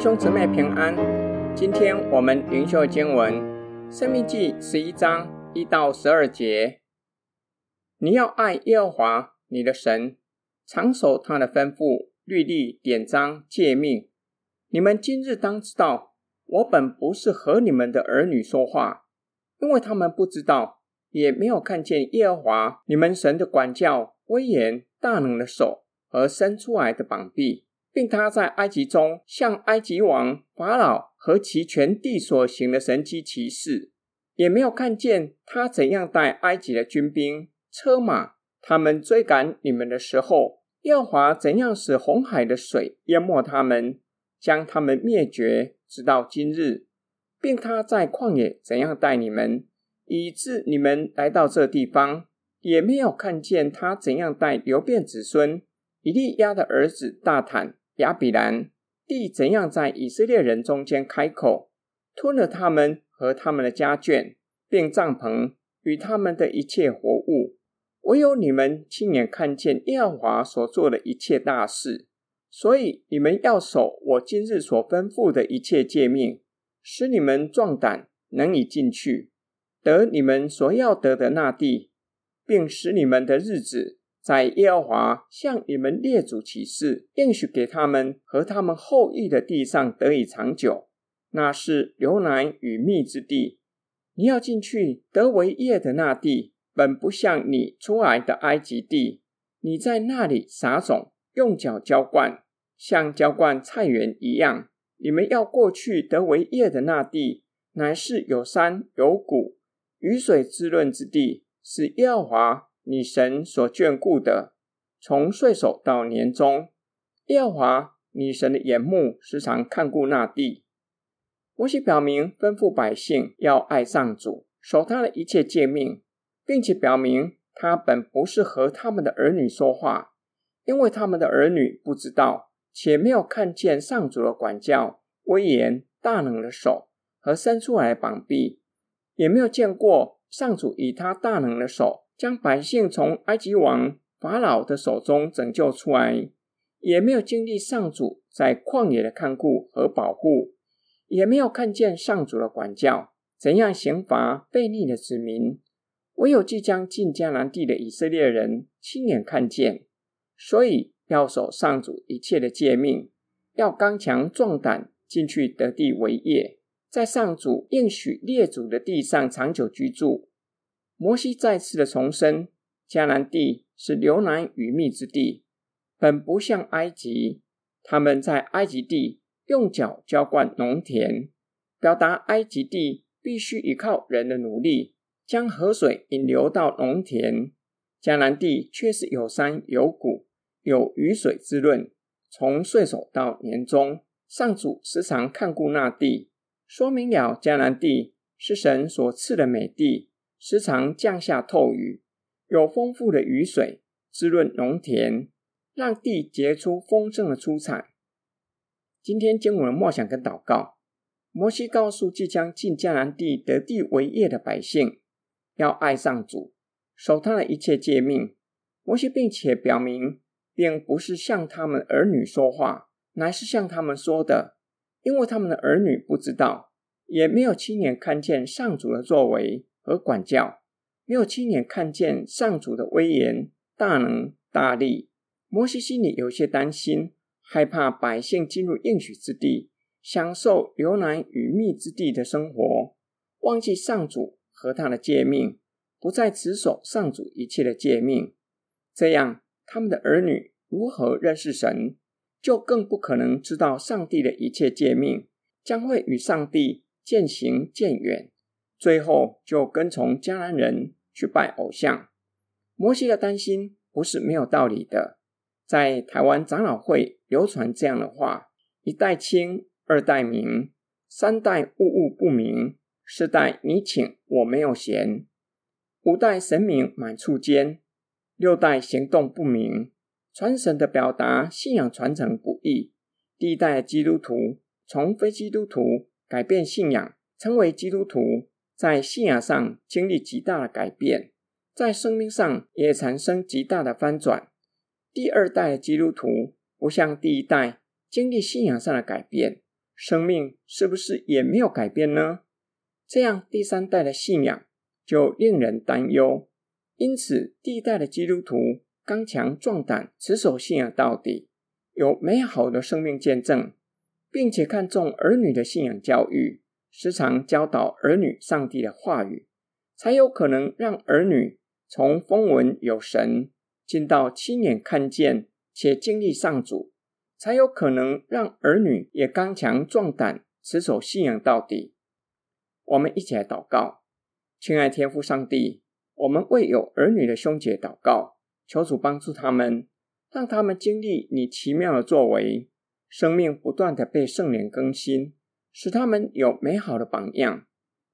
兄姊妹平安，今天我们灵修经文《生命记》十一章一到十二节。你要爱耶和华你的神，常守他的吩咐、律例、典章、诫命。你们今日当知道，我本不是和你们的儿女说话，因为他们不知道，也没有看见耶和华你们神的管教、威严、大能的手和伸出来的膀臂。并他在埃及中向埃及王法老和其全地所行的神迹奇事，也没有看见他怎样带埃及的军兵、车马，他们追赶你们的时候，耶和华怎样使红海的水淹没他们，将他们灭绝，直到今日，并他在旷野怎样带你们，以致你们来到这地方，也没有看见他怎样带流便子孙以利亚的儿子大坦。亚比兰地怎样在以色列人中间开口，吞了他们和他们的家眷，并帐篷与他们的一切活物。唯有你们亲眼看见耶和华所做的一切大事，所以你们要守我今日所吩咐的一切诫命，使你们壮胆，能以进去，得你们所要得的那地，并使你们的日子。在耶和华向你们列祖起誓，应许给他们和他们后裔的地上得以长久，那是流奶与蜜之地。你要进去得为业的那地，本不像你出来的埃及地。你在那里撒种，用脚浇灌，像浇灌菜园一样。你们要过去得为业的那地，乃是有山有谷、雨水滋润之地，是耶和华。你神所眷顾的，从岁首到年终，耶和华你神的眼目时常看顾那地。摩西表明吩咐百姓要爱上主，守他的一切诫命，并且表明他本不是和他们的儿女说话，因为他们的儿女不知道，且没有看见上主的管教、威严、大能的手和伸出来的膀臂，也没有见过上主以他大能的手。将百姓从埃及王法老的手中拯救出来，也没有经历上主在旷野的看顾和保护，也没有看见上主的管教，怎样刑罚悖逆的子民。唯有即将进迦南地的以色列人亲眼看见，所以要守上主一切的诫命，要刚强壮胆进去得地为业，在上主应许列祖的地上长久居住。摩西再次的重申，迦南地是流奶与蜜之地，本不像埃及。他们在埃及地用脚浇灌农田，表达埃及地必须依靠人的努力将河水引流到农田。迦南地却是有山有谷，有雨水滋润，从岁首到年终，上主时常看顾那地，说明了迦南地是神所赐的美地。时常降下透雨，有丰富的雨水滋润农田，让地结出丰盛的出产。今天经文的默想跟祷告，摩西告诉即将进迦南地得地为业的百姓，要爱上主，守他的一切诫命。摩西并且表明，并不是向他们儿女说话，乃是向他们说的，因为他们的儿女不知道，也没有亲眼看见上主的作为。和管教，没有亲眼看见上主的威严、大能、大力。摩西心里有些担心，害怕百姓进入应许之地，享受流奶与蜜之地的生活，忘记上主和他的诫命，不再持守上主一切的诫命。这样，他们的儿女如何认识神，就更不可能知道上帝的一切诫命，将会与上帝渐行渐远。最后就跟从迦南人去拜偶像。摩西的担心不是没有道理的。在台湾长老会流传这样的话：一代清，二代明，三代物物不明，四代你请我没有闲，五代神明满处间，六代行动不明。传神的表达信仰传承不易。第一代基督徒从非基督徒改变信仰，成为基督徒。在信仰上经历极大的改变，在生命上也产生极大的翻转。第二代的基督徒不像第一代经历信仰上的改变，生命是不是也没有改变呢？这样第三代的信仰就令人担忧。因此，第一代的基督徒刚强壮胆，持守信仰到底，有美好的生命见证，并且看重儿女的信仰教育，时常教导儿女上帝的话语，才有可能让儿女从风闻有神，进到亲眼看见且经历上主，才有可能让儿女也刚强壮胆，持守信仰到底。我们一起来祷告，亲爱天父上帝，我们为有儿女的兄姐祷告，求主帮助他们，让他们经历你奇妙的作为，生命不断地被圣灵更新，使他们有美好的榜样，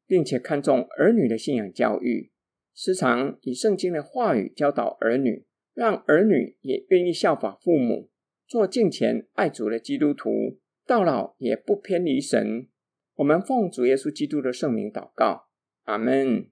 并且看重儿女的信仰教育，时常以圣经的话语教导儿女，让儿女也愿意效法父母，做敬虔爱主的基督徒，到老也不偏离神。我们奉主耶稣基督的圣名祷告，阿门。